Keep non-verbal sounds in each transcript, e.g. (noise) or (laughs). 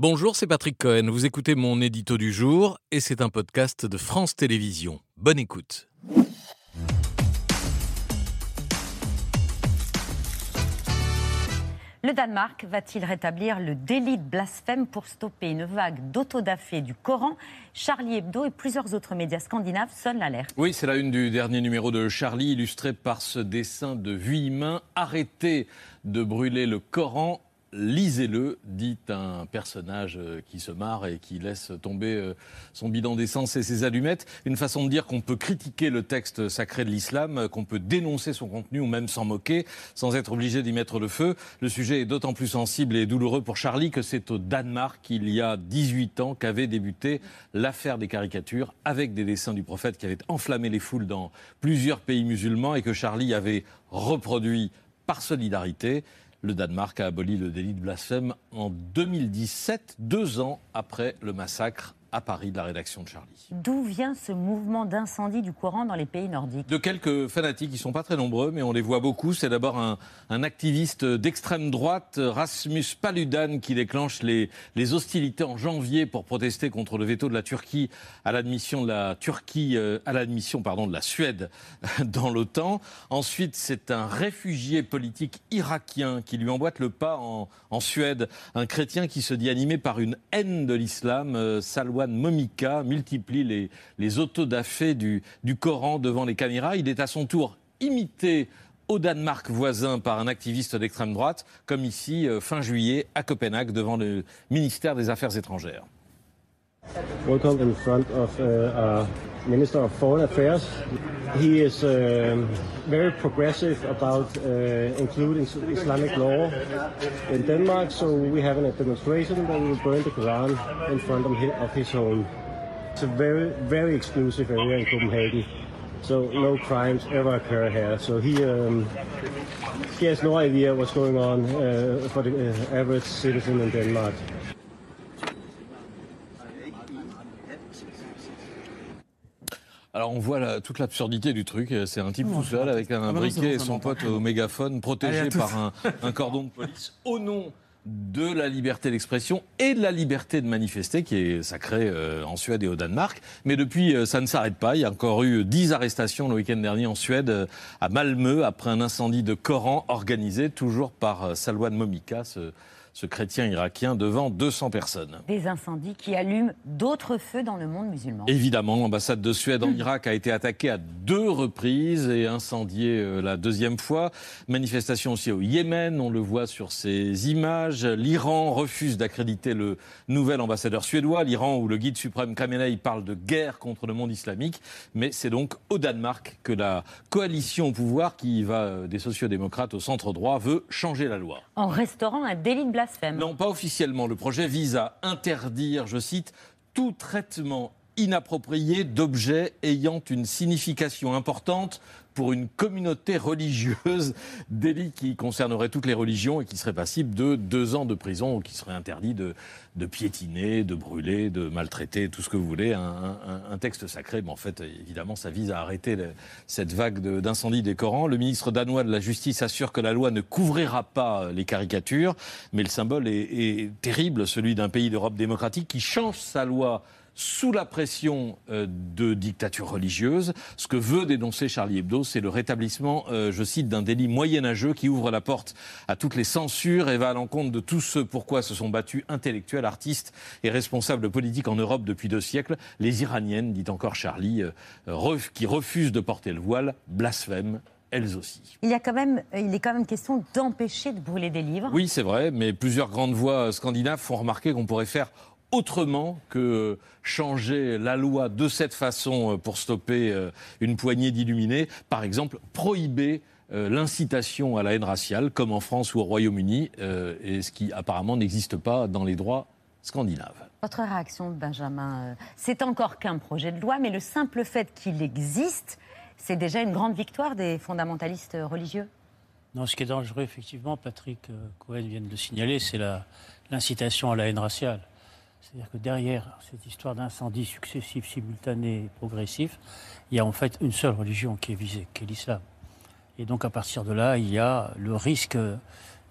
Bonjour, c'est Patrick Cohen. Vous écoutez mon édito du jour et c'est un podcast de France Télévisions. Bonne écoute. Le Danemark va-t-il rétablir le délit de blasphème pour stopper une vague d'autodafé du Coran? Charlie Hebdo et plusieurs autres médias scandinaves sonnent l'alerte. Oui, c'est la une du dernier numéro de Charlie, illustré par ce dessin de Vuillemin. Arrêtez de brûler le Coran lisez-le, dit un personnage euh, qui se marre et qui laisse tomber euh, son bidon d'essence et ses allumettes. Une façon de dire qu'on peut critiquer le texte sacré de l'islam, euh, qu'on peut dénoncer son contenu ou même s'en moquer sans être obligé d'y mettre le feu. Le sujet est d'autant plus sensible et douloureux pour Charlie que c'est au Danemark, il y a 18 ans, qu'avait débuté l'affaire des caricatures avec des dessins du prophète qui avaient enflammé les foules dans plusieurs pays musulmans et que Charlie avait reproduit par solidarité. Le Danemark a aboli le délit de blasphème en 2017, deux ans après le massacre à Paris de la rédaction de Charlie. D'où vient ce mouvement d'incendie du courant dans les pays nordiques? De quelques fanatiques, ils ne sont pas très nombreux, mais on les voit beaucoup. C'est d'abord un, activiste d'extrême droite, Rasmus Paludan, qui déclenche les, les, hostilités en janvier pour protester contre le veto de la Turquie à l'admission de la Turquie, euh, à l'admission pardon de la Suède (laughs) dans l'OTAN. Ensuite, c'est un réfugié politique irakien qui lui emboîte le pas en, en Suède, un chrétien qui se dit animé par une haine de l'islam, Momika multiplie les, les autodafés du, Coran devant les caméras. Il est à son tour imité au Danemark voisin par un activiste d'extrême droite, comme ici euh, fin juillet à Copenhague devant le ministère des Affaires étrangères. Minister of Foreign Affairs. He is um, very progressive about uh, including Islamic law in Denmark, so we have a demonstration that we will burn the Quran in front of his, of his home. It's a very, very exclusive area in Copenhagen, so no crimes ever occur here. So he, um, he has no idea what's going on uh, for the uh, average citizen in Denmark. On voit toute l'absurdité du truc. C'est un type tout seul avec un briquet et son pote au mégaphone, protégé par un, (laughs) cordon de police au nom de la liberté d'expression et de la liberté de manifester, qui est sacrée euh, en Suède et au Danemark. Mais depuis, euh, ça ne s'arrête pas. Il y a encore eu dix arrestations le week-end dernier en Suède, euh, à Malmö, après un incendie de Coran organisé toujours par Salwan Momika, ce, ce chrétien irakien devant 200 personnes. Des incendies qui allument d'autres feux dans le monde musulman. Évidemment, l'ambassade de Suède en Irak a été attaquée à deux reprises et incendiée la deuxième fois. Manifestation aussi au Yémen, on le voit sur ces images. L'Iran refuse d'accréditer le nouvel ambassadeur suédois. L'Iran où le guide suprême Khamenei parle de guerre contre le monde islamique. Mais c'est donc au Danemark que la coalition au pouvoir, qui va euh, des sociodémocrates au centre droit, veut changer la loi. En restaurant un délit de blasphème non, pas officiellement. Le projet vise à interdire, je cite, tout traitement inapproprié d'objets ayant une signification importante pour une communauté religieuse, (laughs) délit qui concernerait toutes les religions et qui serait passible de deux ans de prison ou qui serait interdit de, piétiner, de brûler, de maltraiter, tout ce que vous voulez, un, texte sacré. Mais en fait, évidemment, ça vise à arrêter cette vague d'incendie des Corans. Le ministre danois de la Justice assure que la loi ne couvrira pas les caricatures, mais le symbole est terrible, celui d'un pays d'Europe démocratique qui change sa loi sous la pression euh, de dictatures religieuses. Ce que veut dénoncer Charlie Hebdo, c'est le rétablissement, euh, je cite, d'un délit moyenâgeux qui ouvre la porte à toutes les censures et va à l'encontre de tous ceux pourquoi se sont battus intellectuels, artistes et responsables politiques en Europe depuis deux siècles. Les Iraniennes, dit encore Charlie, euh, qui refusent de porter le voile, blasphèment elles aussi. Il, y a quand même, il est quand même question d'empêcher de brûler des livres. Oui, c'est vrai, mais plusieurs grandes voix scandinaves font remarquer qu'on pourrait faire autrement que changer la loi de cette façon euh, pour stopper euh, une poignée d'illuminés. Par exemple, prohiber euh, l'incitation à la haine raciale, comme en France ou au Royaume-Uni, et ce qui apparemment n'existe pas dans les droits scandinaves. Votre réaction, Benjamin, c'est encore qu'un projet de loi, mais le simple fait qu'il existe, c'est déjà une grande victoire des fondamentalistes religieux Non, ce qui est dangereux, effectivement, Patrick Cohen vient de le signaler, c'est l'incitation à la haine raciale. C'est-à-dire que derrière cette histoire d'incendie successifs, simultanés et progressifs, il y a en fait une seule religion qui est visée, qui est l'islam. Et donc à partir de là, il y a le risque,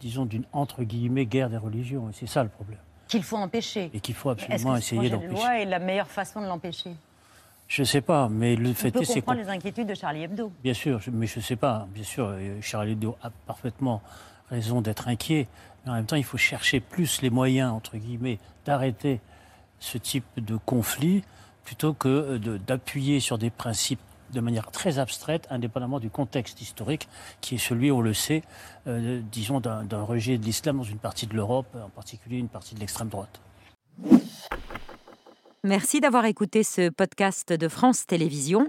disons, d'une entre guillemets guerre des religions. Et c'est ça le problème. Qu'il faut empêcher. Et qu'il faut absolument essayer d'empêcher. Que loi est la meilleure façon de l'empêcher? Je ne sais pas, mais le fait est, c'est comprendre les inquiétudes de Charlie Hebdo. Bien sûr, mais je ne sais pas. Bien sûr, euh, Charlie Hebdo a parfaitement raison d'être inquiet, mais en même temps, il faut chercher plus les moyens, entre guillemets, d'arrêter ce type de conflit plutôt que euh, d'appuyer sur des principes de manière très abstraite, indépendamment du contexte historique, qui est celui, on le sait, euh, disons, d'un rejet de l'islam dans une partie de l'Europe, en particulier une partie de l'extrême droite. Merci d'avoir écouté ce podcast de France Télévisions.